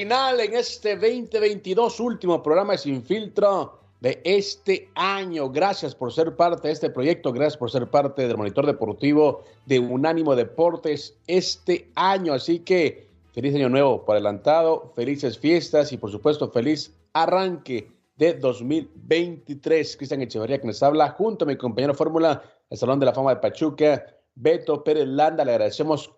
Final en este 2022, último programa Sin Filtro de este año. Gracias por ser parte de este proyecto, gracias por ser parte del monitor deportivo de Unánimo Deportes este año. Así que feliz año nuevo por adelantado, felices fiestas y por supuesto feliz arranque de 2023. Cristian Echeverría que nos habla junto a mi compañero Fórmula, el Salón de la Fama de Pachuca, Beto Pérez Landa. Le agradecemos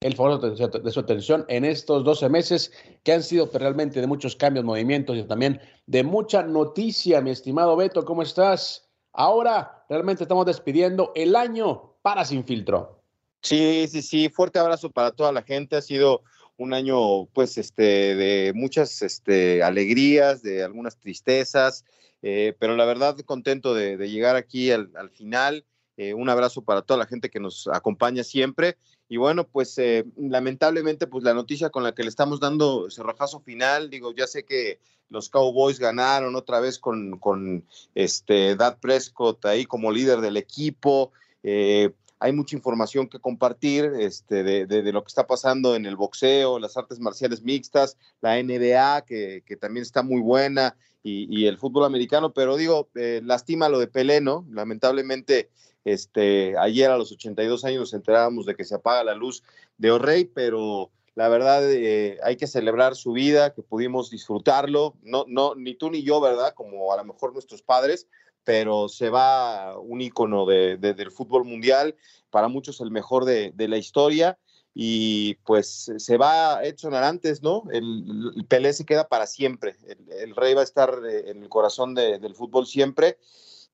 el favor de su atención en estos 12 meses que han sido realmente de muchos cambios, movimientos y también de mucha noticia, mi estimado Beto, ¿cómo estás? Ahora realmente estamos despidiendo el año para Sin Filtro. Sí, sí, sí, fuerte abrazo para toda la gente, ha sido un año pues este de muchas este, alegrías, de algunas tristezas, eh, pero la verdad contento de, llegar aquí al, final. Eh, un abrazo para toda la gente que nos acompaña siempre y bueno, pues eh, lamentablemente, pues la noticia con la que le estamos dando cerrojazo final, digo, ya sé que los Cowboys ganaron otra vez con, con este Dad Prescott ahí como líder del equipo. Eh, hay mucha información que compartir este, de, de, lo que está pasando en el boxeo, las artes marciales mixtas, la NBA, que, que también está muy buena, y, y, el fútbol americano, pero digo, eh, lastima lo de Pelé, ¿no? Lamentablemente este, ayer a los 82 años nos enterábamos de que se apaga la luz de O'Reilly, pero la verdad eh, hay que celebrar su vida, que pudimos disfrutarlo, no, no, ni tú ni yo, ¿verdad? Como a lo mejor nuestros padres, pero se va un ícono de, del fútbol mundial, para muchos el mejor de, la historia, y pues se va Edson Arantes, ¿no? El, el Pelé se queda para siempre, el, rey va a estar eh, en el corazón del fútbol siempre,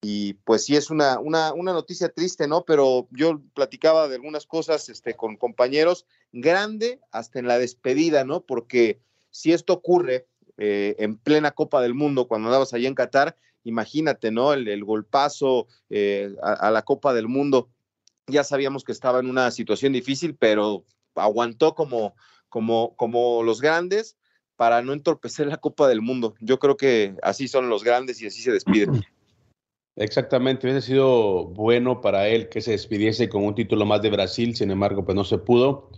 y pues sí es una, una, una, noticia triste, ¿no? Pero yo platicaba de algunas cosas este, con compañeros, grande hasta en la despedida, ¿no? Porque si esto ocurre eh, en plena Copa del Mundo, cuando andabas allá en Qatar, imagínate, ¿no? El, golpazo eh, a, la Copa del Mundo. Ya sabíamos que estaba en una situación difícil, pero aguantó como, como, como los grandes para no entorpecer la Copa del Mundo. Yo creo que así son los grandes y así se despiden. Exactamente, hubiese sido bueno para él que se despidiese con un título más de Brasil, sin embargo, pues no se pudo.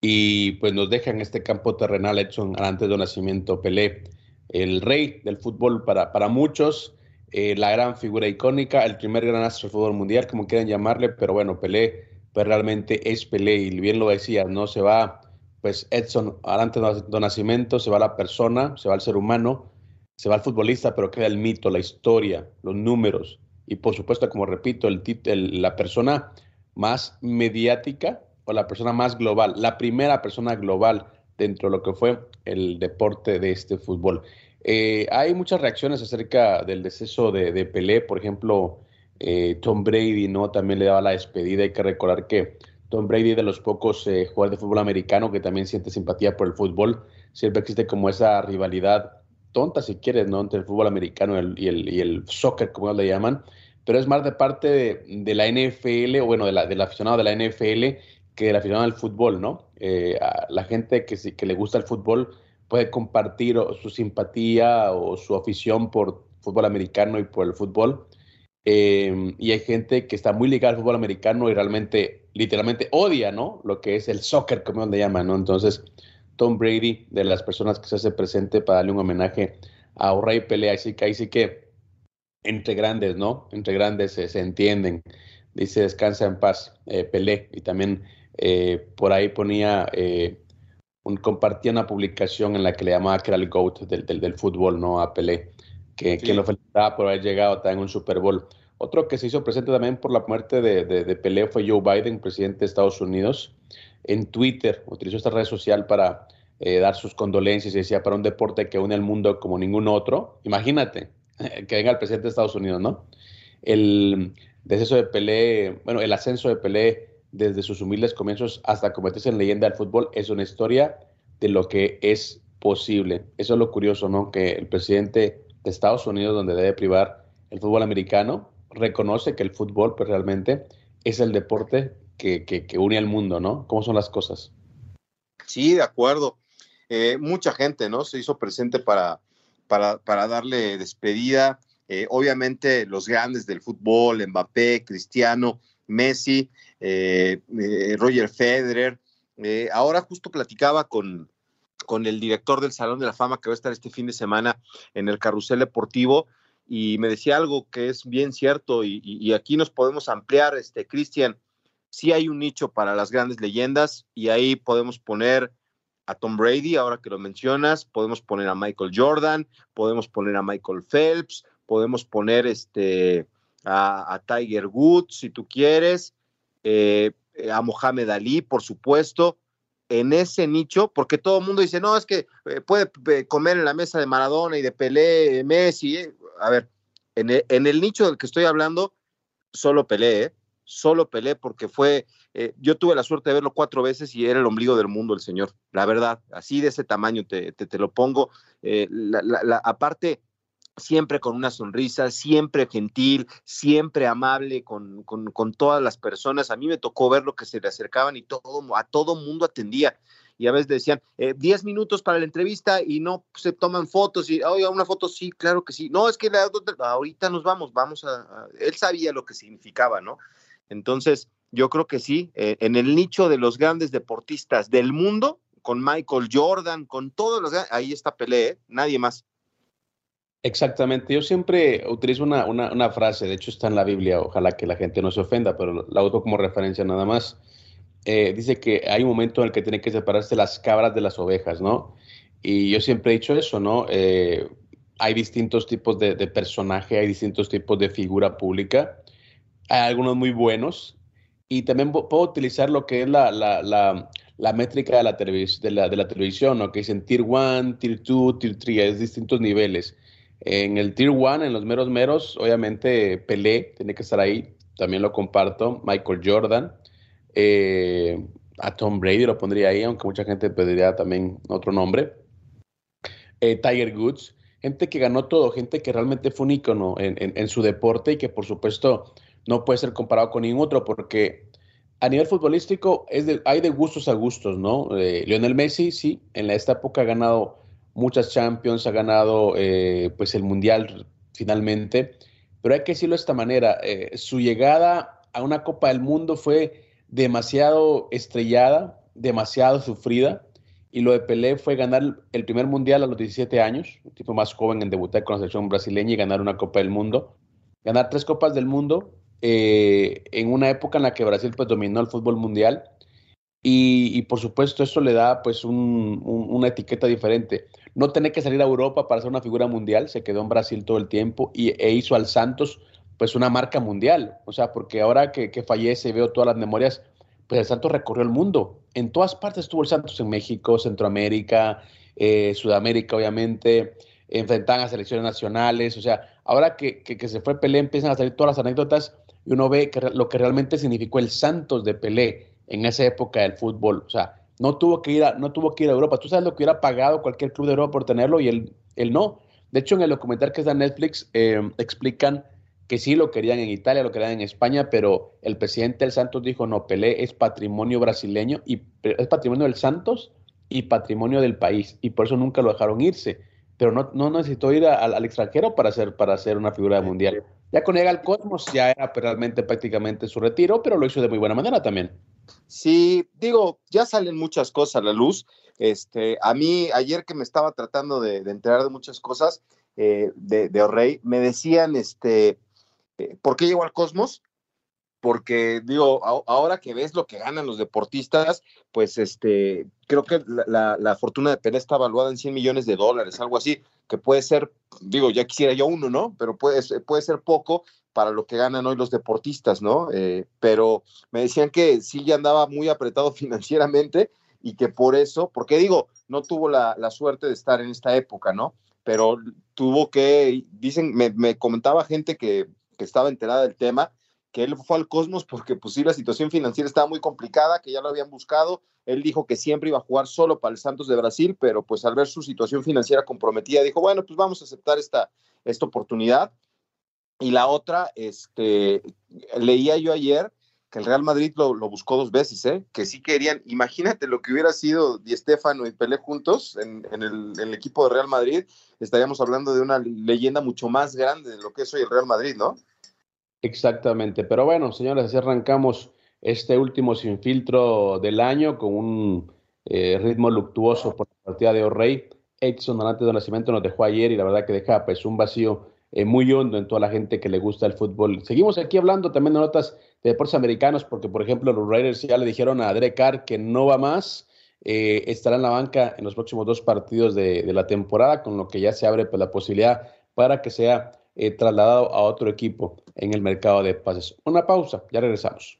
Y pues nos deja en este campo terrenal Edson antes de nacimiento Pelé, el rey del fútbol para, para muchos, eh, la gran figura icónica, el primer gran astro del fútbol mundial, como quieran llamarle, pero bueno, Pelé pues realmente es Pelé y bien lo decía, no se va pues Edson antes de nacimiento, se va la persona, se va el ser humano, se va al futbolista, pero queda el mito, la historia, los números y por supuesto, como repito, el, la persona más mediática o la persona más global, la primera persona global dentro de lo que fue el deporte de este fútbol. Eh, hay muchas reacciones acerca del deceso de, Pelé, por ejemplo, eh, Tom Brady, ¿no? También le daba la despedida. Hay que recordar que Tom Brady de los pocos eh, jugadores de fútbol americano que también siente simpatía por el fútbol. Siempre existe como esa rivalidad tonta, si quieres, ¿no? Entre el fútbol americano y el, y el, soccer, como le llaman, pero es más de parte de, la NFL, o bueno, de la, del aficionado de la NFL que del aficionado al fútbol, ¿no? Eh, la gente que, que le gusta el fútbol puede compartir su simpatía o su afición por fútbol americano y por el fútbol. Em, y hay gente que está muy ligada al fútbol americano y realmente, literalmente odia, ¿no? Lo que es el soccer, como le llaman, ¿no? Entonces, Tom Brady, de las personas que se hace presente para darle un homenaje a Rey Pelea. Así que ahí sí que entre grandes, ¿no? Entre grandes se entienden. Dice descansa en paz, eh, Pelé. Y también eh, por ahí ponía eh, compartía una publicación en la que le llamaba que era el GOAT del, del, fútbol, ¿no? A Pelé, que, que, lo felicitaba por haber llegado también a un Super Bowl. Otro que se hizo presente también por la muerte de, de, Pelé fue Joe Biden, presidente de Estados Unidos. En Twitter utilizó esta red social para eh, dar sus condolencias y decía para un deporte que une al mundo como ningún otro. Imagínate que venga el presidente de Estados Unidos, ¿no? El descenso de Pelé, bueno, el ascenso de Pelé desde sus humildes comienzos hasta convertirse en leyenda del fútbol es una historia de lo que es posible. Eso es lo curioso, ¿no? Que el presidente de Estados Unidos, donde debe privar el fútbol americano, reconoce que el fútbol pues, realmente es el deporte que, que, une al mundo, ¿no? ¿Cómo son las cosas? Sí, de acuerdo. Eh, mucha gente, ¿no? Se hizo presente para, para, para darle despedida. Eh, obviamente los grandes del fútbol, Mbappé, Cristiano, Messi, eh, Roger Federer. ahora justo platicaba con, con el director del Salón de la Fama que va a estar este fin de semana en el Carrusel Deportivo y me decía algo que es bien cierto y, aquí nos podemos ampliar, este, Cristian, sí hay un nicho para las grandes leyendas y ahí podemos poner a Tom Brady, ahora que lo mencionas, podemos poner a Michael Jordan, podemos poner a Michael Phelps, podemos poner este, a, Tiger Woods, si tú quieres, eh, a Mohamed Ali, por supuesto, en ese nicho, porque todo el mundo dice, no, es que eh, puede eh, comer en la mesa de Maradona y de Pelé, Messi, a ver, en el, nicho del que estoy hablando, solo Pelé, ¿eh? solo Pelé porque fue, eh, yo tuve la suerte de verlo cuatro veces y era el ombligo del mundo el señor, la verdad, así de ese tamaño te, te, lo pongo. Eh, aparte, siempre con una sonrisa, siempre gentil, siempre amable con, con, con, todas las personas. A mí me tocó ver lo que se le acercaban y todo, a todo mundo atendía y a veces decían, 10 eh, minutos para la entrevista y no se toman fotos y, oiga, una foto, sí, claro que sí. No, es que ahorita nos vamos, vamos a, Él sabía lo que significaba, ¿no? Entonces, yo creo que sí, eh, en el nicho de los grandes deportistas del mundo, con Michael Jordan, con todos los, ahí está Pelé, ¿eh? nadie más. Exactamente, yo siempre utilizo una, una, una, frase, de hecho está en la Biblia, ojalá que la gente no se ofenda, pero la uso como referencia nada más. Eh, dice que hay un momento en el que tienen que separarse las cabras de las ovejas, ¿no? Y yo siempre he dicho eso, ¿no? Eh, hay distintos tipos de, de, personaje, hay distintos tipos de figura pública, hay algunos muy buenos, y también puedo utilizar lo que es la, la, la, la métrica de la, de, la, de la televisión, ¿no? Que dicen Tier 1, Tier 2, Tier 3, es distintos niveles. En el Tier 1, en los meros meros, obviamente Pelé tiene que estar ahí, también lo comparto, Michael Jordan, eh, a Tom Brady lo pondría ahí, aunque mucha gente pediría también otro nombre. Eh, Tiger Woods, gente que ganó todo, gente que realmente fue un ícono en, su deporte y que por supuesto no puede ser comparado con ningún otro porque a nivel futbolístico es hay de gustos a gustos, ¿no? Eh, Lionel Messi, sí, en esta época ha ganado muchas Champions, ha ganado pues el Mundial finalmente, pero hay que decirlo de esta manera, su llegada a una Copa del Mundo fue demasiado estrellada, demasiado sufrida. Y lo de Pelé fue ganar el primer mundial a los 17 años, un tipo más joven en debutar con la selección brasileña y ganar una Copa del Mundo. Ganar tres Copas del Mundo eh, en una época en la que Brasil pues, dominó el fútbol mundial. Y, por supuesto eso le da pues una etiqueta diferente. No tener que salir a Europa para ser una figura mundial, se quedó en Brasil todo el tiempo y, e hizo al Santos pues una marca mundial. O sea, porque ahora que, que fallece y veo todas las memorias, pues el Santos recorrió el mundo. En todas partes estuvo el Santos, en México, Centroamérica, eh, Sudamérica, obviamente, enfrentaban a selecciones nacionales. O sea, ahora que, que, se fue Pelé, empiezan a salir todas las anécdotas y uno ve que, lo que realmente significó el Santos de Pelé en esa época del fútbol. O sea, no tuvo que ir a, no tuvo que ir a Europa. Tú sabes lo que hubiera pagado cualquier club de Europa por tenerlo y él, él no. De hecho, en el documental que está en Netflix eh, explican que sí lo querían en Italia, lo querían en España, pero el presidente del Santos dijo, no, Pelé es patrimonio brasileño y es patrimonio del Santos y patrimonio del país, y por eso nunca lo dejaron irse, pero no, no necesitó ir al extranjero para hacer, para hacer una figura mundial. Ya con llega al Cosmos ya era realmente prácticamente su retiro, pero lo hizo de muy buena manera también. Sí, digo, ya salen muchas cosas a la luz. Este, a mí, ayer que me estaba tratando de, enterar de muchas cosas eh, de, de me decían, este, eh, ¿Por qué llegó al Cosmos? Porque digo, ahora que ves lo que ganan los deportistas, pues este, creo que la, fortuna de Pelé está evaluada en 100 millones de dólares, algo así, que puede ser, digo, ya quisiera yo uno, ¿no? Pero puede, puede ser poco para lo que ganan hoy los deportistas, ¿no? Eh, pero me decían que sí ya andaba muy apretado financieramente y que por eso, porque digo, no tuvo la, suerte de estar en esta época, ¿no? Pero tuvo que, dicen, me, me comentaba gente que, que estaba enterada del tema, que él fue al Cosmos porque pues sí, la situación financiera estaba muy complicada, que ya lo habían buscado. Él dijo que siempre iba a jugar solo para el Santos de Brasil, pero pues al ver su situación financiera comprometida, dijo, bueno, pues vamos a aceptar esta, esta oportunidad. Y la otra, este, leía yo ayer que el Real Madrid lo, buscó dos veces, ¿eh? que sí querían, imagínate lo que hubiera sido Di Stefano y Pelé juntos en, el, en el equipo de Real Madrid, estaríamos hablando de una leyenda mucho más grande de lo que es hoy el Real Madrid, ¿no? Exactamente, pero bueno, señores, así arrancamos este último sin filtro del año con un eh, ritmo luctuoso por la partida de O'Reilly. Edson antes de Nacimiento nos dejó ayer y la verdad que deja pues un vacío eh, muy hondo en toda la gente que le gusta el fútbol. Seguimos aquí hablando también de notas de deportes americanos porque por ejemplo los Raiders ya le dijeron a Derek Carr que no va más, eh, estará en la banca en los próximos dos partidos de, la temporada, con lo que ya se abre pues, la posibilidad para que sea trasladado a otro equipo en el mercado de pases. Una pausa, ya regresamos.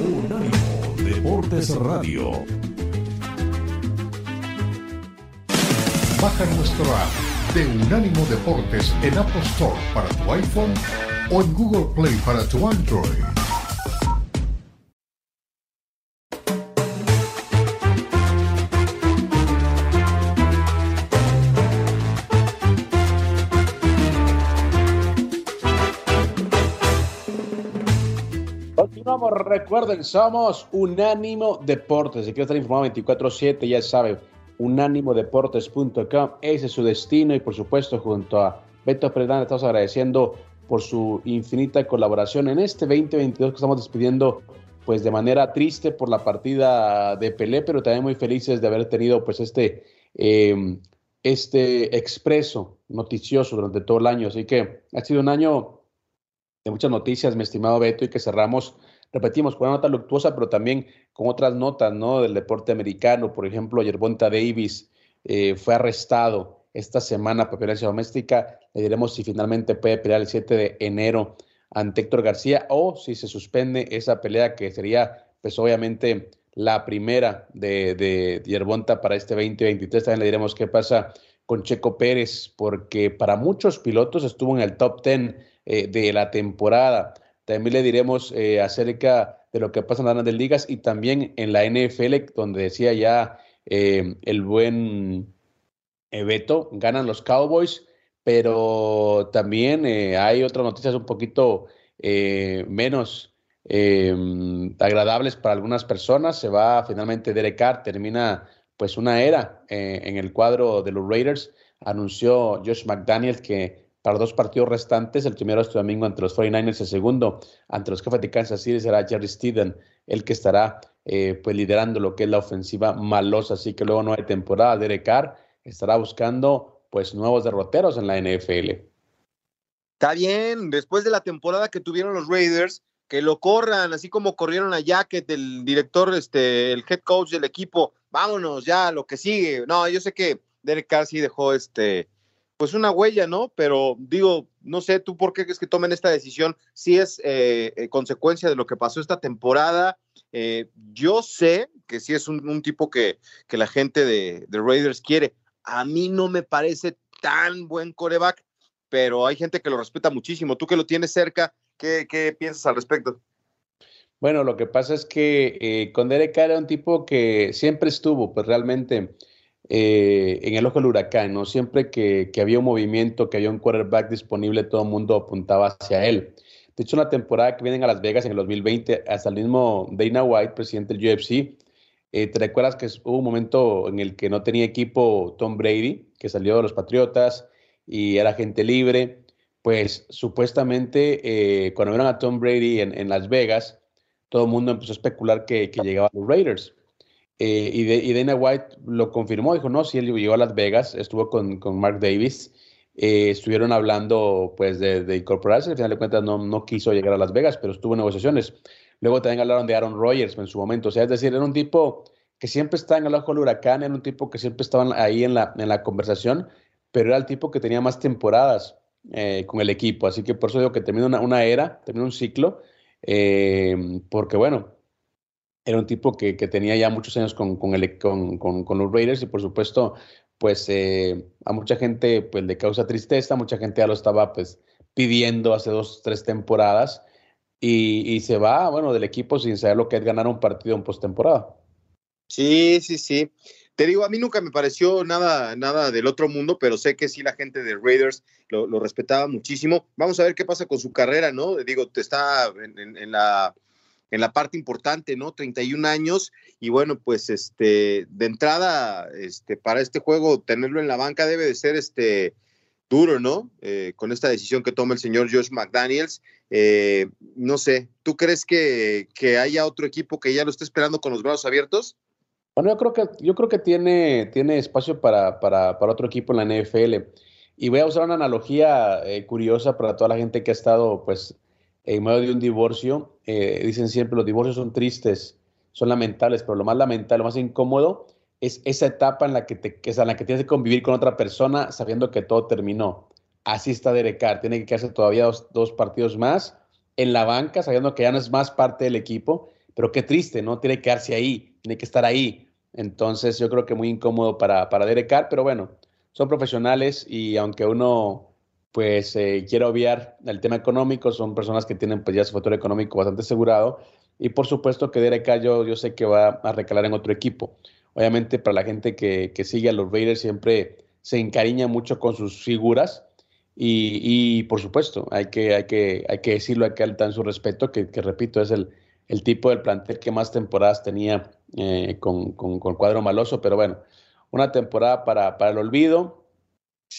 Unánimo Deportes Radio. Baja nuestro app de Unánimo Deportes en Apple Store para tu iPhone o en Google Play para tu Android. Recuerden, somos Unánimo Deportes. Si quiere estar informado 24-7, ya sabe, unánimodeportes.com, ese es su destino y por supuesto junto a Beto Perdán estamos agradeciendo por su infinita colaboración en este 2022 que estamos despidiendo pues de manera triste por la partida de Pelé, pero también muy felices de haber tenido pues este, em, este expreso noticioso durante todo el año. Así que ha sido un año de muchas noticias, mi estimado Beto, y que cerramos repetimos, con una nota luctuosa, pero también con otras notas, ¿no? Del deporte americano. Por ejemplo, Yerbonta Davis eh, fue arrestado esta semana por violencia doméstica. Le diremos si finalmente puede pelear el 7 de enero ante Héctor García o si se suspende esa pelea que sería, pues obviamente, la primera de, de Yerbonta para este 2023. También le diremos qué pasa con Checo Pérez, porque para muchos pilotos estuvo en el top 10 eh, de la temporada. También le diremos eh, acerca de lo que pasa en las ligas y también en la NFL, donde decía ya eh, el buen eh, Beto, ganan los Cowboys, pero también hay otras noticias un poquito menos agradables para algunas personas. Se va finalmente Derek Carr, termina pues una era en el cuadro de los Raiders. Anunció Josh McDaniel que para dos partidos restantes. El primero este domingo ante los 49ers, el segundo ante los jefes de Kansas City será Jerry Steeden, el que estará eh, pues liderando lo que es la ofensiva malosa. Así que luego no hay temporada. Derek Carr estará buscando pues nuevos derroteros en la NFL. Está bien, después de la temporada que tuvieron los Raiders, que lo corran, así como corrieron a Jacket, el director, este, el head coach del equipo, vámonos ya, lo que sigue. No, yo sé que Derek Carr sí dejó este, pues una huella, ¿no? Pero digo, no sé tú por qué es que tomen esta decisión, si es eh, eh, consecuencia de lo que pasó esta temporada. Eh, yo sé que sí es un, tipo que, que, la gente de, Raiders quiere. A mí no me parece tan buen coreback, pero hay gente que lo respeta muchísimo. Tú que lo tienes cerca, ¿qué, qué piensas al respecto? Bueno, lo que pasa es que con Derek era un tipo que siempre estuvo, pues realmente eh, en el ojo del huracán, ¿no? Siempre que, había un movimiento, que había un quarterback disponible, todo el mundo apuntaba hacia él. De hecho, una temporada que vienen a Las Vegas en el 2020, hasta el mismo Dana White, presidente del UFC, eh, ¿te recuerdas que hubo un momento en el que no tenía equipo Tom Brady, que salió de los Patriotas y era gente libre? Pues supuestamente eh, cuando vieron a Tom Brady en, Las Vegas, todo el mundo empezó a especular que, que llegaba a los Raiders. Eh, y, Dana White lo confirmó, dijo, no, sí, él llegó a Las Vegas, estuvo con, Mark Davis, eh, estuvieron hablando pues de, incorporarse, al final de cuentas no, no quiso llegar a Las Vegas, pero estuvo en negociaciones. Luego también hablaron de Aaron Rodgers en su momento, o sea, es decir, era un tipo que siempre estaba en el ojo del huracán, era un tipo que siempre estaba ahí en la, en la conversación, pero era el tipo que tenía más temporadas eh, con el equipo, así que por eso digo que terminó una, una era, terminó un ciclo, porque bueno, era un tipo que, que, tenía ya muchos años con, con, los Raiders y por supuesto, pues eh, a mucha gente pues le causa tristeza, mucha gente ya lo estaba pues pidiendo hace dos, tres temporadas y, y se va, bueno, del equipo sin saber lo que es ganar un partido en postemporada. Sí, sí, sí. Te digo, a mí nunca me pareció nada, nada del otro mundo, pero sé que sí la gente de Raiders lo, respetaba muchísimo. Vamos a ver qué pasa con su carrera, ¿no? Digo, te está en la en la parte importante, ¿no? 31 años y bueno, pues este de entrada este para este juego tenerlo en la banca debe de ser este duro, ¿no? Eh, con esta decisión que toma el señor Josh McDaniels. Eh, no sé, ¿tú crees que, que, haya otro equipo que ya lo esté esperando con los brazos abiertos? Bueno, yo creo que, yo creo que tiene, tiene espacio para, para, para otro equipo en la NFL. Y voy a usar una analogía eh, curiosa para toda la gente que ha estado pues, en medio de un divorcio. Eh, dicen siempre los divorcios son tristes, son lamentables, pero lo más lamentable, lo más incómodo es esa etapa en la que, te, es en la que tienes que convivir con otra persona sabiendo que todo terminó. Así está Derek tiene que quedarse todavía dos, dos, partidos más en la banca, sabiendo que ya no es más parte del equipo, pero qué triste, ¿no? Tiene que quedarse ahí, tiene que estar ahí. Entonces yo creo que muy incómodo para, para Derek pero bueno, son profesionales y aunque uno pues eh, quiero obviar el tema económico, son personas que tienen pues ya su futuro económico bastante asegurado y por supuesto que Derek Carr yo, yo sé que va a recalar en otro equipo. Obviamente para la gente que, que sigue a los Raiders siempre se encariña mucho con sus figuras y, y, por supuesto hay que, hay que, hay que decirlo, hay que en su respeto, que, que, repito es el, el tipo del plantel que más temporadas tenía eh, con, con, con, cuadro maloso, pero bueno, una temporada para, para el olvido,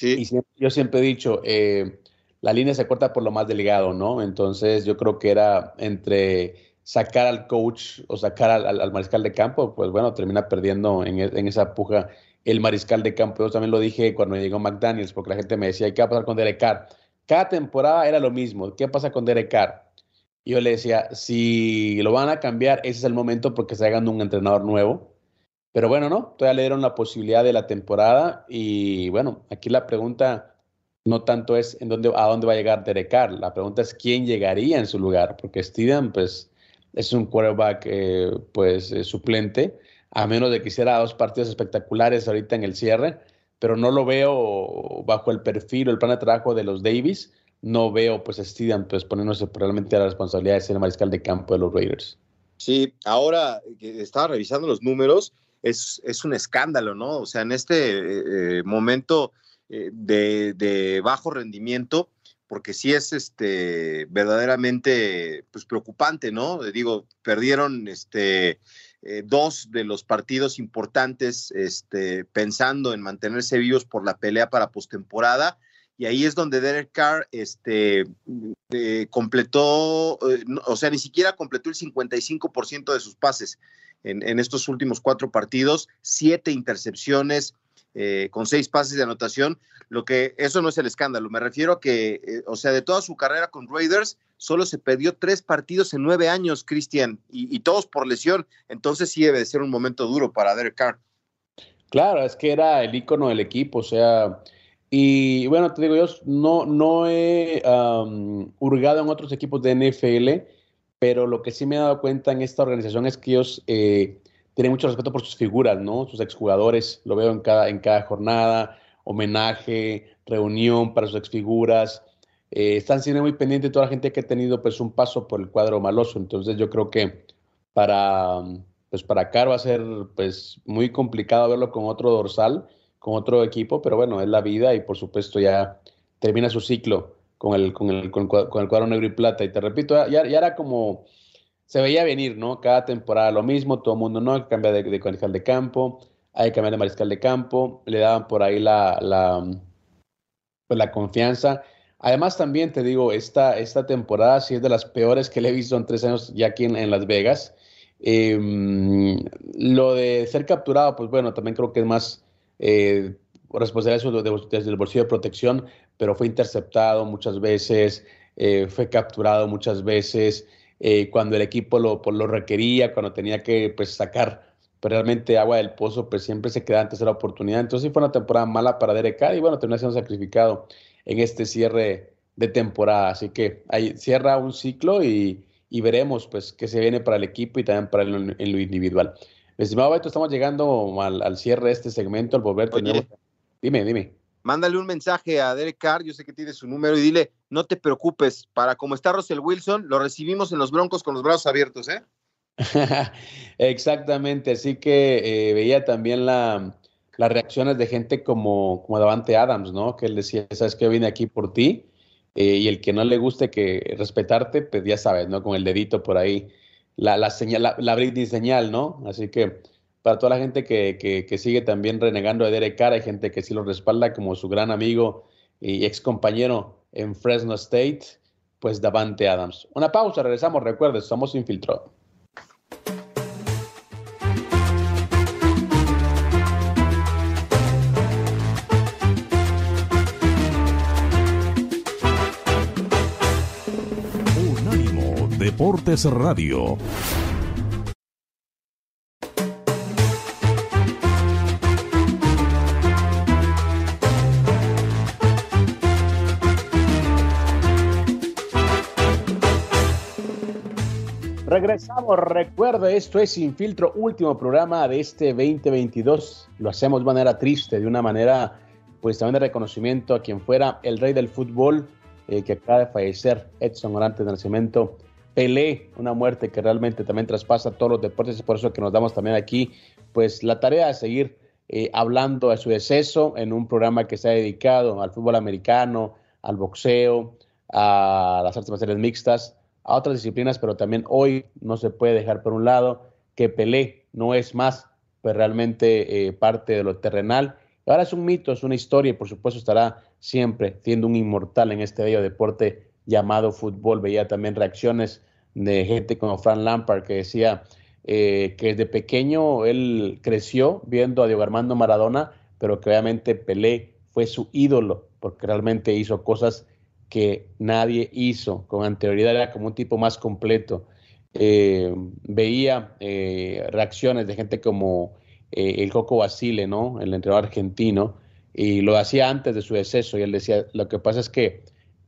Y yo siempre he dicho, eh, la línea se corta por lo más delgado, ¿no? Entonces yo creo que era entre sacar al coach o sacar al, al mariscal de campo, pues bueno, termina perdiendo en, en, esa puja el mariscal de campo. Yo también lo dije cuando llegó McDaniels, porque la gente me decía, ¿qué va a pasar con Derek Carr? Cada temporada era lo mismo, ¿qué pasa con Derek Carr? Y yo le decía, si lo van a cambiar, ese es el momento porque se hagan un entrenador nuevo pero bueno, no, todavía le dieron la posibilidad de la temporada y bueno, aquí la pregunta no tanto es en dónde, a dónde va a llegar Derek Carr, la pregunta es quién llegaría en su lugar, porque Steven pues es un quarterback eh, pues eh, suplente, a menos de que hiciera dos partidos espectaculares ahorita en el cierre, pero no lo veo bajo el perfil o el plan de trabajo de los Davis, no veo pues a Steven pues poniéndose realmente a la responsabilidad de ser el mariscal de campo de los Raiders. Sí, ahora estaba revisando los números, es, es un escándalo, ¿no? O sea, en este eh, momento eh, de, bajo rendimiento, porque sí es este, verdaderamente pues, preocupante, ¿no? Digo, perdieron este, eh, dos de los partidos importantes este, pensando en mantenerse vivos por la pelea para postemporada. Y ahí es donde Derek Carr este, eh, completó, o sea, ni siquiera completó el 55% de sus pases en, en, estos últimos cuatro partidos, siete intercepciones, eh, con seis pases de anotación, lo que eso no es el escándalo. Me refiero a que, eh, o sea, de toda su carrera con Raiders, solo se perdió tres partidos en nueve años, Cristian, y, todos por lesión. Entonces sí debe de ser un momento duro para Derek Carr. Claro, es que era el icono del equipo, o sea, y bueno, te digo, yo no, no he um, hurgado en otros equipos de NFL, pero lo que sí me he dado cuenta en esta organización es que ellos eh, tiene mucho respeto por sus figuras, ¿no? Sus exjugadores, lo veo en cada, en cada jornada, homenaje, reunión para sus exfiguras. Eh, están siendo muy pendientes de toda la gente que ha tenido pues un paso por el cuadro maloso. Entonces yo creo que para, pues para Caro va a ser pues muy complicado verlo con otro dorsal, con otro equipo, pero bueno, es la vida y por supuesto ya termina su ciclo con el, con el, con el, cuadro negro y plata. Y te repito, ya, ya era como se veía venir, ¿no? Cada temporada lo mismo, todo el mundo, ¿no? Hay que cambiar de, de de campo, hay que cambiar de mariscal de campo, le daban por ahí la, la, pues la confianza. Además, también te digo, esta, esta temporada sí es de las peores que le he visto en tres años ya aquí en, en Las Vegas. Em, lo de ser capturado, pues bueno, también creo que es más eh, responsabilidad desde el bolsillo de protección, pero fue interceptado muchas veces, eh, fue capturado muchas veces, eh, cuando el equipo lo, pues, lo, requería, cuando tenía que pues, sacar pues, realmente agua del pozo, pues siempre se queda antes de la oportunidad. Entonces sí fue una temporada mala para Derek Carr y bueno, terminó siendo sacrificado en este cierre de temporada. Así que ahí cierra un ciclo y, y veremos pues qué se viene para el equipo y también para él en, lo individual. estimado Beto, estamos llegando al, cierre de este segmento, al volver. Dime, dime. Mándale un mensaje a Derek Carr, yo sé que tiene su número, y dile, no te preocupes, para como está Russell Wilson, lo recibimos en los Broncos con los brazos abiertos, ¿eh? Exactamente, así que eh, veía también la, las reacciones de gente como, como Davante Adams, ¿no? Que él decía, sabes que vine aquí por ti, eh, y el que no le guste que respetarte, pues ya sabes, ¿no? Con el dedito por ahí, la, la señal, la, la Britney señal, ¿no? Así que para toda la gente que, que, sigue también renegando de Derek Carr, hay gente que sí lo respalda como su gran amigo y ex compañero en Fresno State, pues Davante Adams. Una pausa, regresamos, recuerden, somos Infiltrados. Deportes Radio. Regresamos, recuerde, esto es Infiltro, último programa de este 2022. Lo hacemos de manera triste, de una manera, pues también de reconocimiento a quien fuera el rey del fútbol, eh, que acaba de fallecer, Edson Orante de Nacimiento, Pelé, una muerte que realmente también traspasa todos los deportes, es por eso que nos damos también aquí, pues la tarea de seguir eh, hablando de su deceso en un programa que se ha dedicado al fútbol americano, al boxeo, a las artes marciales mixtas, a otras disciplinas, pero también hoy no se puede dejar por un lado que Pelé no es más pues realmente eh, parte de lo terrenal. Ahora es un mito, es una historia y por supuesto estará siempre siendo un inmortal en este bello deporte llamado fútbol. Veía también reacciones de gente como Frank Lampard que decía eh, que desde pequeño él creció viendo a Diego Armando Maradona, pero que obviamente Pelé fue su ídolo porque realmente hizo cosas que nadie hizo con anterioridad, era como un tipo más completo. Eh, veía eh, reacciones de gente como el Coco Basile, ¿no? el entrenador argentino, y lo hacía antes de su deceso, y él decía, lo que pasa es que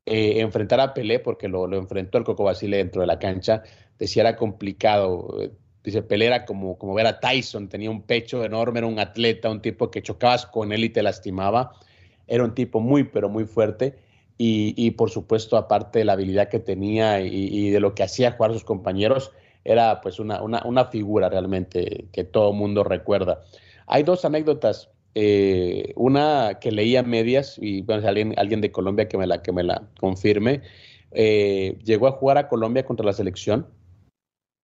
eh, enfrentar a Pelé, porque lo, enfrentó el Coco Basile dentro de la cancha, decía era complicado. Dice, Pelé era como, como ver a Tyson, tenía un pecho enorme, era un atleta, un tipo que chocabas con él y te lastimaba. Era un tipo muy, pero muy fuerte. Y, por supuesto, aparte de la habilidad que tenía y, de lo que hacía jugar a sus compañeros, era pues una, una, una figura realmente que todo mundo recuerda. Hay dos anécdotas eh, una que leía medias, y bueno, alguien, alguien de Colombia que me la, que me la confirme, eh, llegó a jugar a Colombia contra la selección.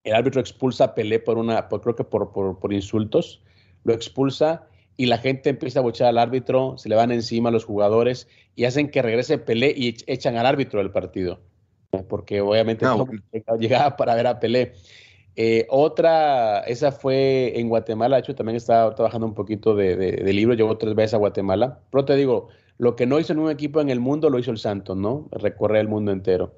El árbitro expulsa a Pelé por una, creo que por, por, insultos, lo expulsa y la gente empieza a bochar al árbitro, se le van encima a los jugadores y hacen que regrese Pelé y echan al árbitro del partido. Porque obviamente no, llegaba para ver a Pelé. Eh, otra, esa fue en Guatemala, de hecho también estaba trabajando un poquito de, de, libro, llegó tres veces a Guatemala, pero te digo, lo que no hizo en un equipo en el mundo lo hizo el Santos, ¿no? Recorrer el mundo entero.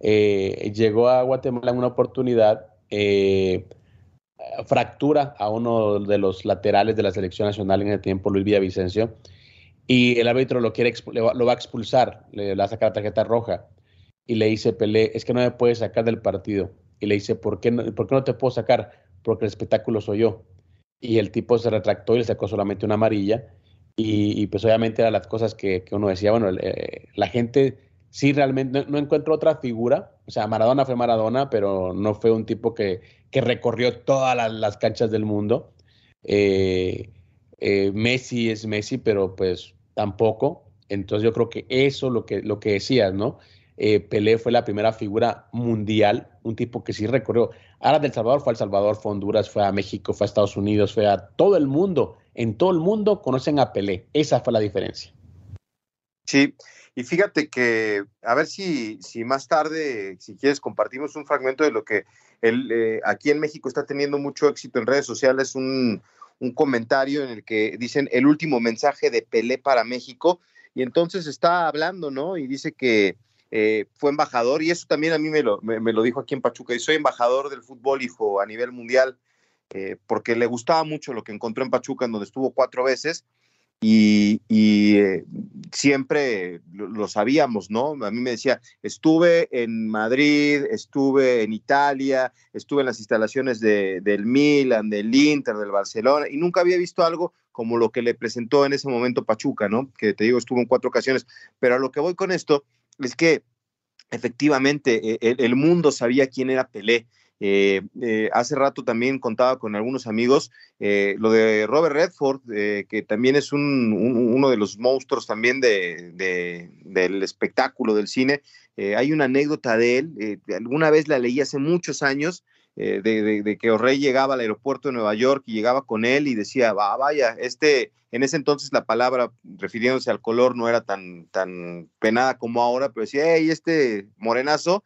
Eh, llegó a Guatemala en una oportunidad, eh, fractura a uno de los laterales de la selección nacional en el tiempo, Luis Villavicencio, y el árbitro lo, quiere, lo va a expulsar, le, va a sacar tarjeta roja, y le dice Pelé, es que no me puede sacar del partido y le dice, ¿por qué, no, ¿por qué no te puedo sacar? Porque el espectáculo soy yo. Y el tipo se retractó y le sacó solamente una amarilla. Y, pues obviamente eran las cosas que, uno decía, bueno, eh, la gente sí realmente no, encuentro otra figura. O sea, Maradona fue Maradona, pero no fue un tipo que, que recorrió todas las, canchas del mundo. Eh, eh, Messi es Messi, pero pues tampoco. Entonces yo creo que eso lo que, lo que decías, ¿no? Eh, Pelé fue la primera figura mundial, un tipo que sí recorrió. Ahora del Salvador fue a El Salvador, fue a Honduras, fue a México, fue a Estados Unidos, fue a todo el mundo. En todo el mundo conocen a Pelé. Esa fue la diferencia. Sí, y fíjate que, a ver si, si más tarde, si quieres, compartimos un fragmento de lo que él eh, aquí en México está teniendo mucho éxito en redes sociales un, comentario en el que dicen el último mensaje de Pelé para México y entonces está hablando, ¿no? Y dice que eh, fue embajador y eso también a mí me lo, me, lo, dijo aquí en Pachuca y soy embajador del fútbol, hijo, a nivel mundial, eh, porque le gustaba mucho lo que encontró en Pachuca, en donde estuvo cuatro veces y, eh, siempre lo, sabíamos, ¿no? A mí me decía, estuve en Madrid, estuve en Italia, estuve en las instalaciones de, del Milan, del Inter, del Barcelona, y nunca había visto algo como lo que le presentó en ese momento Pachuca, ¿no? Que te digo, estuvo en cuatro ocasiones, pero a lo que voy con esto es que efectivamente e, el mundo sabía quién era Pelé eh, eh, hace rato también contaba con algunos amigos eh, lo de Robert Redford, que también es uno de los monstruos también del espectáculo del cine. hay una anécdota de él, alguna vez la leí hace muchos años, de, que O'Reilly llegaba al aeropuerto de Nueva York y llegaba con él y decía, va, vaya, este, en ese entonces la palabra refiriéndose al color no era tan, tan penada como ahora, pero decía, hey, este morenazo,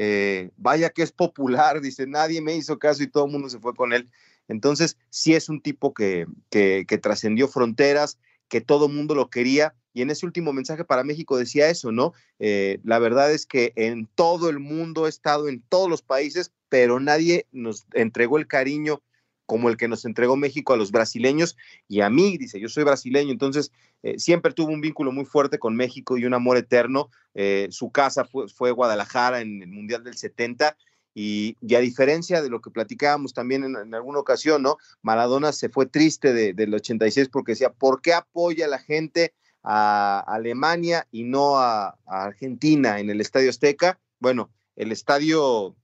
eh, vaya que es popular, dice, nadie me hizo caso y todo el mundo se fue con él. Entonces, sí es un tipo que, que, trascendió fronteras, que todo el mundo lo quería. Y en ese último mensaje para México decía eso, ¿no? Eh, la verdad es que en todo el mundo he estado en todos los países, pero nadie nos entregó el cariño como el que nos entregó México a los brasileños y a mí, dice, yo soy brasileño, entonces eh, siempre tuvo un vínculo muy fuerte con México y un amor eterno. Eh, su casa fue, Guadalajara en el Mundial del 70 y, a diferencia de lo que platicábamos también en, alguna ocasión, ¿no? Maradona se fue triste del 86 porque decía, ¿por qué apoya la gente a Alemania y no a Argentina en el Estadio Azteca? Bueno, el estadio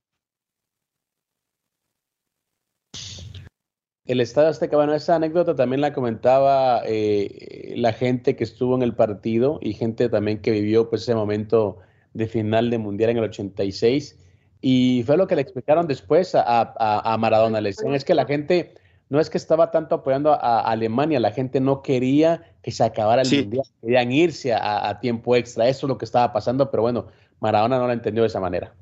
El Estadio Azteca, bueno, esa anécdota también la comentaba eh, la gente que estuvo en el partido y gente también que vivió pues, ese momento de final de Mundial en el 86. Y fue lo que le explicaron después a, a, Maradona. Le decían, es que la gente no es que estaba tanto apoyando a, Alemania, la gente no quería que se acabara el Mundial, querían irse a, tiempo extra. Eso es lo que estaba pasando, pero bueno, Maradona no lo entendió de esa manera.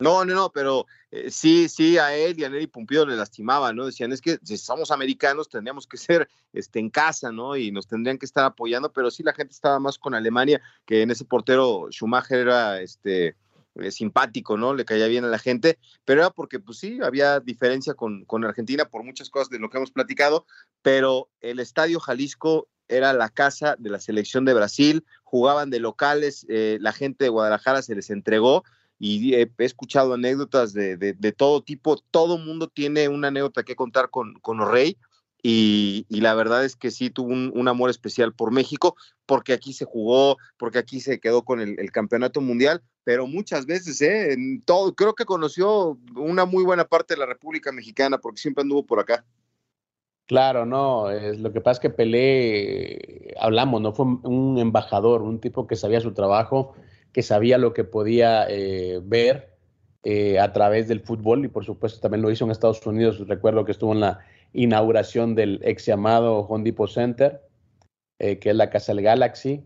No, no, no, pero eh, sí, sí, a él y a Nelly Pumpido le lastimaba, ¿no? Decían, es que si somos americanos tendríamos que ser este, en casa, ¿no? Y nos tendrían que estar apoyando, pero sí la gente estaba más con Alemania, que en ese portero Schumacher era este, eh, simpático, ¿no? Le caía bien a la gente, pero era porque, pues sí, había diferencia con, con Argentina por muchas cosas de lo que hemos platicado, pero el Estadio Jalisco era la casa de la selección de Brasil, jugaban de locales, eh, la gente de Guadalajara se les entregó y he, escuchado anécdotas de, de, todo tipo. Todo mundo tiene una anécdota que contar con, con O'Reilly. Y, y, la verdad es que sí tuvo un, amor especial por México, porque aquí se jugó, porque aquí se quedó con el, campeonato mundial, pero muchas veces, ¿eh? En todo, creo que conoció una muy buena parte de la República Mexicana, porque siempre anduvo por acá. Claro, no, es, lo que pasa es que Pelé, hablamos, no fue un embajador, un tipo que sabía su trabajo, que sabía lo que podía eh, ver eh, a través del fútbol y por supuesto también lo hizo en Estados Unidos. Recuerdo que estuvo en la inauguración del ex llamado Home Depot Center, eh, que es la casa del Galaxy.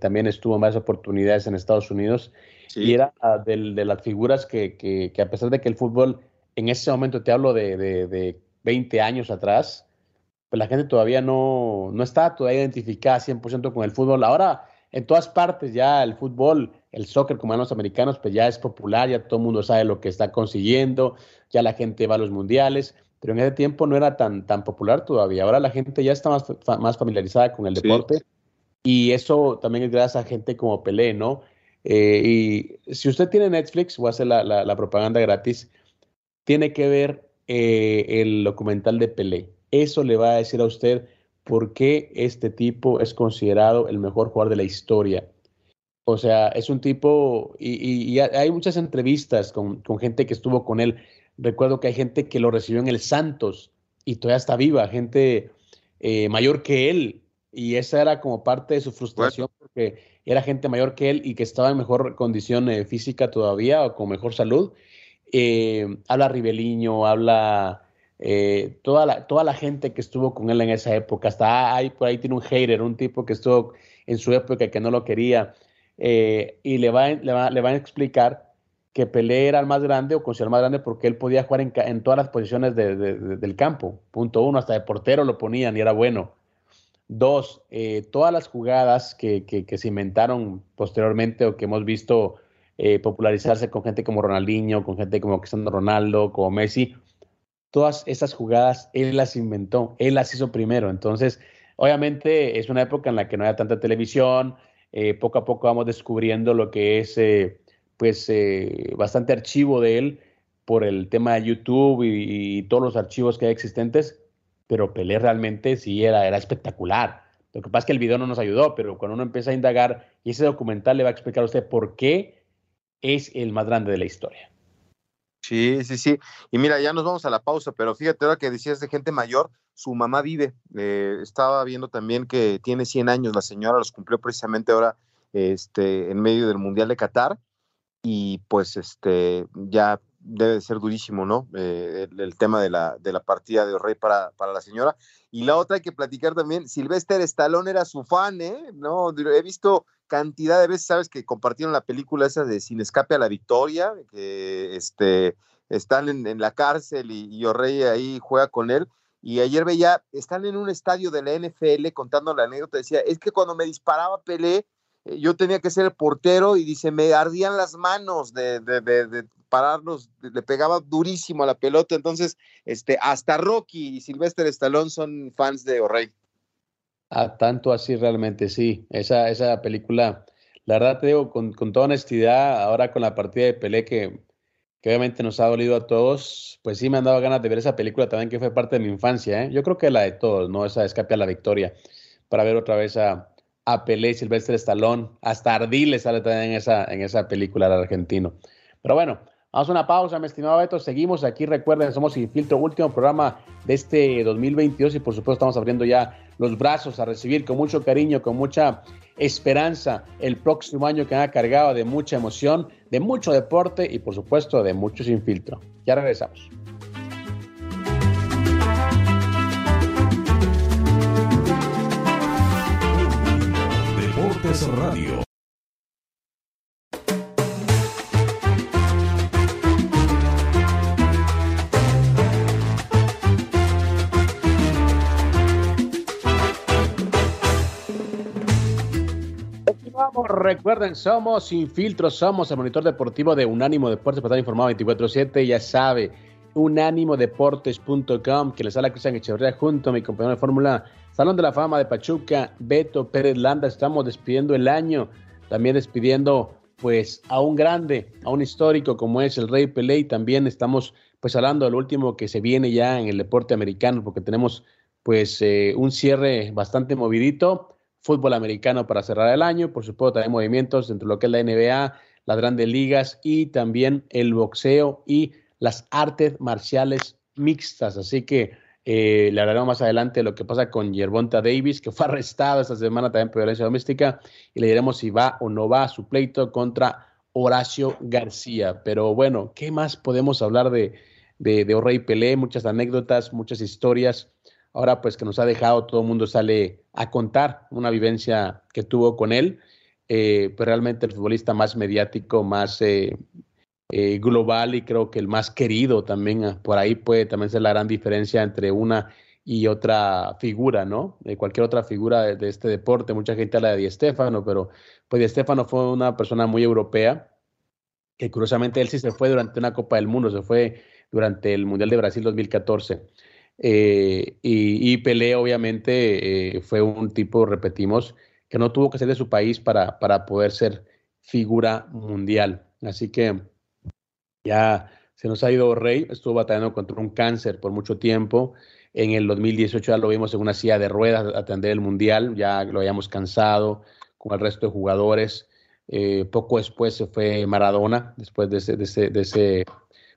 también estuvo en varias oportunidades en Estados Unidos y era ah, de, las figuras que, que, a pesar de que el fútbol en ese momento, te hablo de, de, 20 años atrás, pues la gente todavía no, no está todavía identificada 100% con el fútbol. Ahora en todas partes ya el fútbol, el soccer como en los americanos, pues ya es popular, ya todo el mundo sabe lo que está consiguiendo, ya la gente va a los mundiales, pero en ese tiempo no era tan, tan popular todavía. Ahora la gente ya está más, más familiarizada con el deporte y eso también es gracias a gente como Pelé, ¿no? Eh, y si usted tiene Netflix, voy a hacer la, la, propaganda gratis, tiene que ver eh, el documental de Pelé. Eso le va a decir a usted por qué este tipo es considerado el mejor jugador de la historia. O sea, es un tipo, y, hay muchas entrevistas con, gente que estuvo con él. Recuerdo que hay gente que lo recibió en el Santos y todavía está viva, gente eh, mayor que él. Y esa era como parte de su frustración porque era gente mayor que él y que estaba en mejor condición eh, física todavía o con mejor salud. Eh, habla Ribeliño, habla eh, toda, la, toda la gente que estuvo con él en esa época, hasta ahí, por ahí tiene un hater, un tipo que estuvo en su época que no lo quería, eh, y le va, le, va, le van a explicar que Pelé era el más grande o considerado el más grande porque él podía jugar en, todas las posiciones del campo. Punto uno, hasta de portero lo ponían y era bueno. Dos, eh, todas las jugadas que, que, se inventaron posteriormente o que hemos visto eh, popularizarse con gente como Ronaldinho, con gente como Cristiano Ronaldo, como Messi, todas esas jugadas él las inventó, él las hizo primero. Entonces, obviamente es una época en la que no había tanta televisión, eh, poco a poco vamos descubriendo lo que es eh, pues eh, bastante archivo de él por el tema de YouTube y, todos los archivos que hay existentes, pero Pelé realmente sí era, era espectacular. Lo que pasa es que el video no nos ayudó, pero cuando uno empieza a indagar y ese documental le va a explicar a usted por qué es el más grande de la historia. Sí, sí, sí. Y mira, ya nos vamos a la pausa, pero fíjate ahora que decías de gente mayor, su mamá vive. Eh, estaba viendo también que tiene 100 años, la señora los cumplió precisamente ahora este, en medio del Mundial de Qatar y pues este ya debe ser durísimo, ¿no? Eh, el, tema de la, de la partida de Rey para, para la señora. Y la otra hay que platicar también, Sylvester Stallone era su fan, ¿eh? No, he visto cantidad de veces, sabes, que compartieron la película esa de Sin escape a la victoria, que este, están en, la cárcel y, y O'Reilly ahí juega con él. Y ayer veía, están en un estadio de la NFL contando la anécdota, decía, es que cuando me disparaba Pelé, eh, yo tenía que ser el portero y dice, me ardían las manos de, pararlos, le pegaba durísimo a la pelota, entonces, este, hasta Rocky y Sylvester Stallone son fans de O'Reilly. Ah, tanto así realmente, sí. Esa, esa película, la verdad te digo, con, con toda honestidad, ahora con la partida de Pelé que, que, obviamente nos ha dolido a todos, pues sí me han dado ganas de ver esa película también que fue parte de mi infancia. ¿eh? Yo creo que la de todos, ¿no? Esa escape a la victoria, para ver otra vez a, a Pelé, Silvestre Stallone, hasta Ardiles sale también en esa, en esa película del argentino. Pero bueno, Vamos a una pausa, mi estimado Beto. Seguimos aquí. Recuerden, somos Sin Filtro, último programa de este 2022 y por supuesto estamos abriendo ya los brazos a recibir con mucho cariño, con mucha esperanza el próximo año que ha cargado de mucha emoción, de mucho deporte y por supuesto de mucho Sin Filtro. Ya regresamos. Deportes Radio. Recuerden, somos Sin Filtro, somos el monitor deportivo de Unánimo Deportes para estar informado 24-7, ya sabe, unánimodeportes.com, que les habla Cristian Echeverría junto a mi compañero de Fórmula, Salón de la Fama de Pachuca, Beto Pérez Landa, estamos despidiendo el año, también despidiendo pues a un grande, a un histórico como es el Rey Pelé y también estamos pues hablando del último que se viene ya en el deporte americano porque tenemos pues eh, un cierre bastante movidito fútbol americano para cerrar el año, por supuesto también movimientos dentro de lo que es la NBA, las grandes ligas y también el boxeo y las artes marciales mixtas. Así que eh, le hablaremos más adelante lo que pasa con Yerbonta Davis, que fue arrestado esta semana también por violencia doméstica, y le diremos si va o no va a su pleito contra Horacio García. Pero bueno, ¿qué más podemos hablar de, de, de Orrey Pelé? Muchas anécdotas, muchas historias ahora pues que nos ha dejado, todo el mundo sale a contar una vivencia que tuvo con él, eh, pero realmente el futbolista más mediático, más eh, eh, global y creo que el más querido también, ah, por ahí puede también ser la gran diferencia entre una y otra figura, ¿no? De cualquier otra figura de, este deporte. Mucha gente habla de Di pero pues Di fue una persona muy europea, que curiosamente él sí se fue durante una Copa del Mundo, se fue durante el Mundial de Brasil 2014. Eh, y, y, Pelé obviamente eh, fue un tipo, repetimos, que no tuvo que ser de su país para, para poder ser figura mundial. Así que ya se nos ha ido Rey, estuvo batallando contra un cáncer por mucho tiempo. En el 2018 ya lo vimos en una silla de ruedas atender el mundial, ya lo habíamos cansado con el resto de jugadores. Eh, poco después se fue Maradona, después de ese, de ese, de ese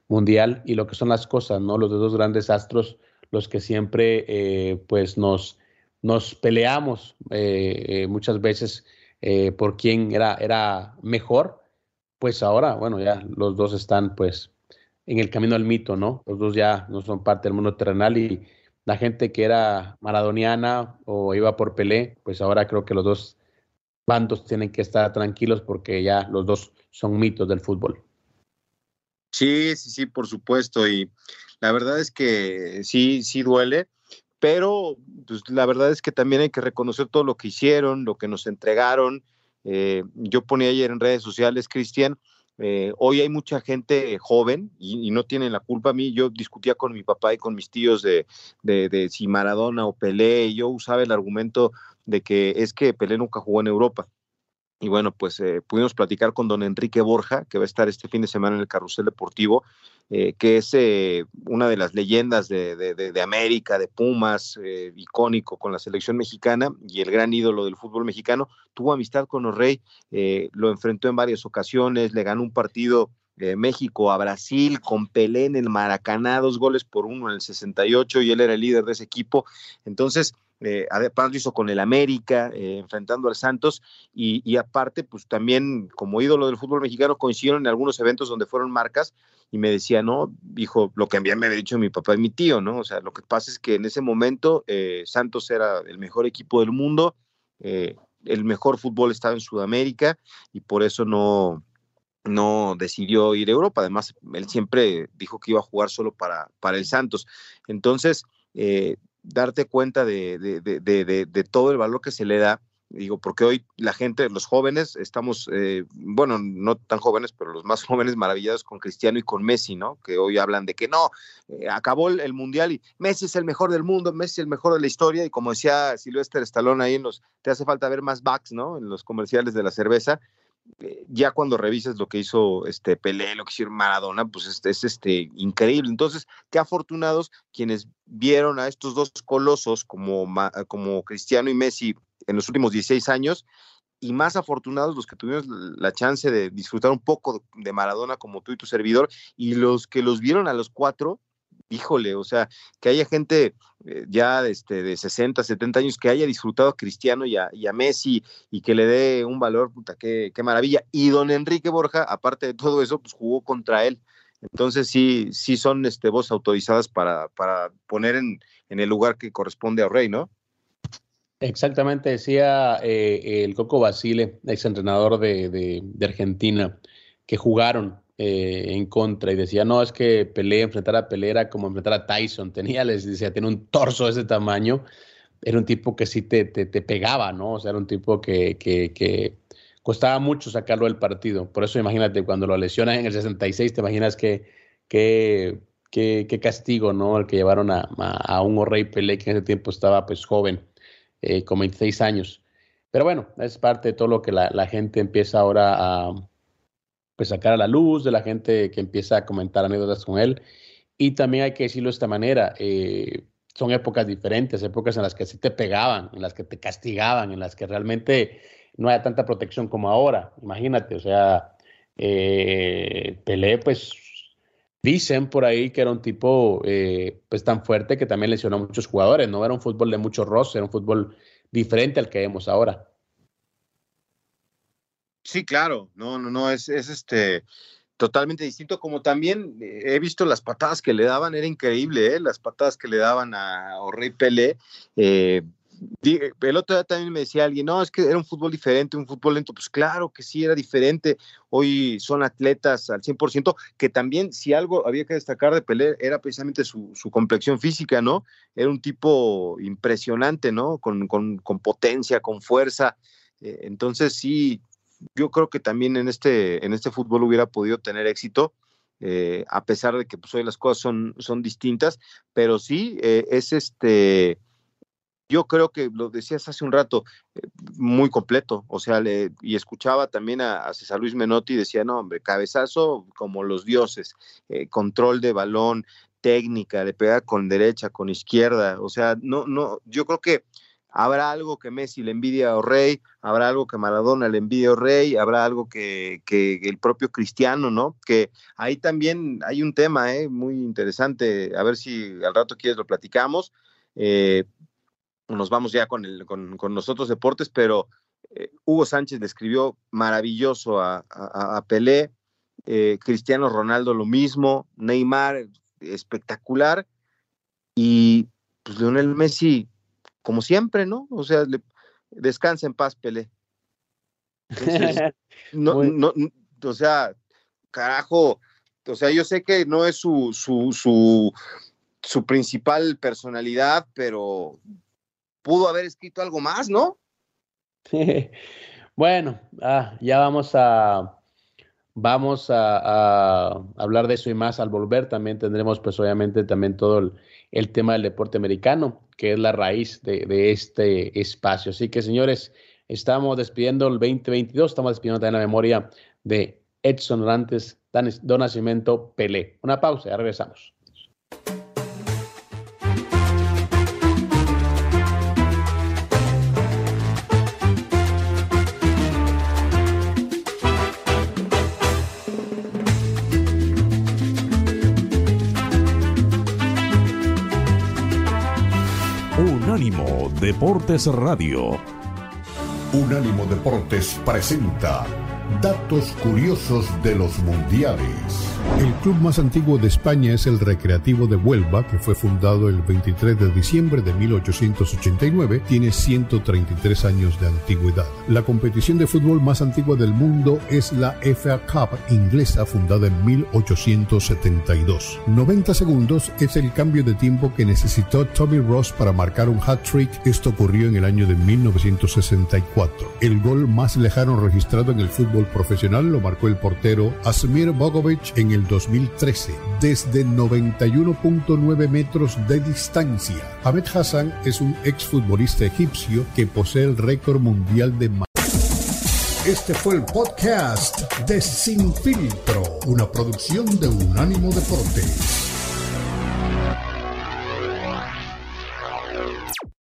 mundial, y lo que son las cosas, ¿no? Los dos grandes astros los que siempre eh, pues nos, nos peleamos eh, eh, muchas veces por quién era, era mejor, pues ahora, bueno, ya los dos están pues en el camino al mito, ¿no? Los dos ya no son parte del mundo terrenal y la gente que era maradoniana o iba por Pelé, pues ahora creo que los dos bandos tienen que estar tranquilos porque ya los dos son mitos del fútbol. Sí, sí, sí, por supuesto. Y la verdad es que sí, sí duele, pero pues, la verdad es que también hay que reconocer todo lo que hicieron, lo que nos entregaron. Eh, yo ponía ayer en redes sociales, Cristian, eh, hoy hay mucha gente joven y, no tienen la culpa. A mí, yo discutía con mi papá y con mis tíos de, de, si Maradona o Pelé, y yo usaba el argumento de que es que Pelé nunca jugó en Europa. Y bueno, pues eh, pudimos platicar con don Enrique Borja, que va a estar este fin de semana en el Carrusel Deportivo, eh, que es eh, una de las leyendas de, de, América, de Pumas, icónico con la selección mexicana y el gran ídolo del fútbol mexicano. Tuvo amistad con O'Reilly, lo enfrentó en varias ocasiones, le ganó un partido México a Brasil con Pelé en el Maracaná, dos goles por uno en el 68 y él era el líder de ese equipo. Entonces, eh, además lo hizo con el América, eh, enfrentando al Santos, y, aparte, pues también como ídolo del fútbol mexicano coincidieron en algunos eventos donde fueron marcas, y me decía, no, dijo, lo que bien me había dicho mi papá y mi tío, ¿no? O sea, lo que pasa es que en ese momento eh, Santos era el mejor equipo del mundo, el mejor fútbol estaba en Sudamérica, y por eso no, no decidió ir a Europa. Además, él siempre dijo que iba a jugar solo para, para el Santos. Entonces, eh, darte cuenta de, de, todo el valor que se le da. Digo, porque hoy la gente, los jóvenes, estamos, eh, bueno, no tan jóvenes, pero los más jóvenes maravillados con Cristiano y con Messi, ¿no? Que hoy hablan de que no, eh, acabó el, Mundial y Messi es el mejor del mundo, Messi es el mejor de la historia. Y como decía Silvestre Stallone ahí en los, te hace falta ver más backs, ¿no? En los comerciales de la cerveza. Eh, ya cuando revisas lo que hizo este Pelé, lo que hizo Maradona, pues es, es, este increíble. Entonces, qué afortunados quienes vieron a estos dos colosos como, como Cristiano y Messi en los últimos 16 años, y más afortunados los que tuvimos la chance de disfrutar un poco de Maradona como tú y tu servidor, y los que los vieron a los cuatro, híjole, o sea, que haya gente eh, ya este, de 60, 70 años que haya disfrutado a Cristiano y a, Messi y que le dé un valor, puta, qué, qué, maravilla. Y don Enrique Borja, aparte de todo eso, pues jugó contra él. Entonces sí, sí son este, voces autorizadas para, para poner en, en, el lugar que corresponde a Rey, ¿no? Exactamente, decía eh, el Coco Basile, ex entrenador de, de Argentina, que jugaron eh, en contra y decía, no, es que Pelé, enfrentar a Pelé era como enfrentar a Tyson, tenía, les decía, tiene un torso de ese tamaño, era un tipo que sí te, te, pegaba, ¿no? O sea, era un tipo que, que, que, costaba mucho sacarlo del partido. Por eso imagínate, cuando lo lesionas en el 66, te imaginas que, que, que, castigo, ¿no? El que llevaron a, a, un rey Pelé que en ese tiempo estaba pues joven, eh, con 26 años. Pero bueno, es parte de todo lo que la, la gente empieza ahora a pues sacar a la luz de la gente que empieza a comentar anécdotas con él. Y también hay que decirlo de esta manera, eh, son épocas diferentes, épocas en las que sí te pegaban, en las que te castigaban, en las que realmente no hay tanta protección como ahora. Imagínate, o sea, eh, Pelé, pues dicen por ahí que era un tipo eh, pues tan fuerte que también lesionó a muchos jugadores, no era un fútbol de mucho roce, era un fútbol diferente al que vemos ahora. Sí, claro, no, no, no, es, es este totalmente distinto, como también eh, he visto las patadas que le daban, era increíble, ¿eh? las patadas que le daban a Rey Pelé. Eh, el otro día también me decía alguien, no, es que era un fútbol diferente, un fútbol lento. Pues claro que sí, era diferente. Hoy son atletas al 100%, que también si algo había que destacar de Pelé era precisamente su, su complexión física, ¿no? Era un tipo impresionante, ¿no? Con, con, con potencia, con fuerza. entonces sí, yo creo que también en este, en este fútbol hubiera podido tener éxito, eh, a pesar de que pues, hoy las cosas son, son distintas, pero sí eh, es este, yo creo que lo decías hace un rato, eh, muy completo, o sea, y escuchaba también a, César Luis Menotti decía, no, hombre, cabezazo como los dioses, control de balón, técnica, de pegar con derecha, con izquierda, o sea, no, no, yo creo que habrá algo que Messi le envidia a Rey, habrá algo que Maradona le envidia a Rey, habrá algo que, el propio Cristiano, ¿no? Que ahí también hay un tema ¿eh? muy interesante, a ver si al rato quieres lo platicamos. Eh, nos vamos ya con, el, con, con nosotros deportes, pero eh, Hugo Sánchez le escribió maravilloso a, a, Pelé, Cristiano Ronaldo lo mismo, Neymar espectacular y pues Lionel Messi como siempre, ¿no? O sea, descansa en paz, Pelé. no, no, o sea, carajo, o sea, yo sé que no es su, su, su, su principal personalidad, pero pudo haber escrito algo más, ¿no? bueno, ah, ya vamos a vamos a, hablar de eso y más al volver. También tendremos, pues obviamente, también todo el, tema del deporte americano, que es la raíz de, este espacio. Así que, señores, estamos despidiendo el 2022, estamos despidiendo también la memoria de Edson Rantes, Don Nacimiento Pelé. Una pausa, ya regresamos. Deportes Radio. Unánimo Deportes presenta Datos curiosos de los mundiales. El club más antiguo de España es el Recreativo de Huelva, que fue fundado el 23 de diciembre de 1889. Tiene 133 años de antigüedad. La competición de fútbol más antigua del mundo es la FA Cup inglesa, fundada en 1872. 90 segundos es el cambio de tiempo que necesitó Tommy Ross para marcar un hat-trick. Esto ocurrió en el año de 1964. El gol más lejano registrado en el fútbol profesional lo marcó el portero Asmir Bogovic en el 2013 desde 91.9 metros de distancia. Ahmed Hassan es un exfutbolista egipcio que posee el récord mundial de este fue el podcast de Sin Filtro, una producción de Unánimo Deportes.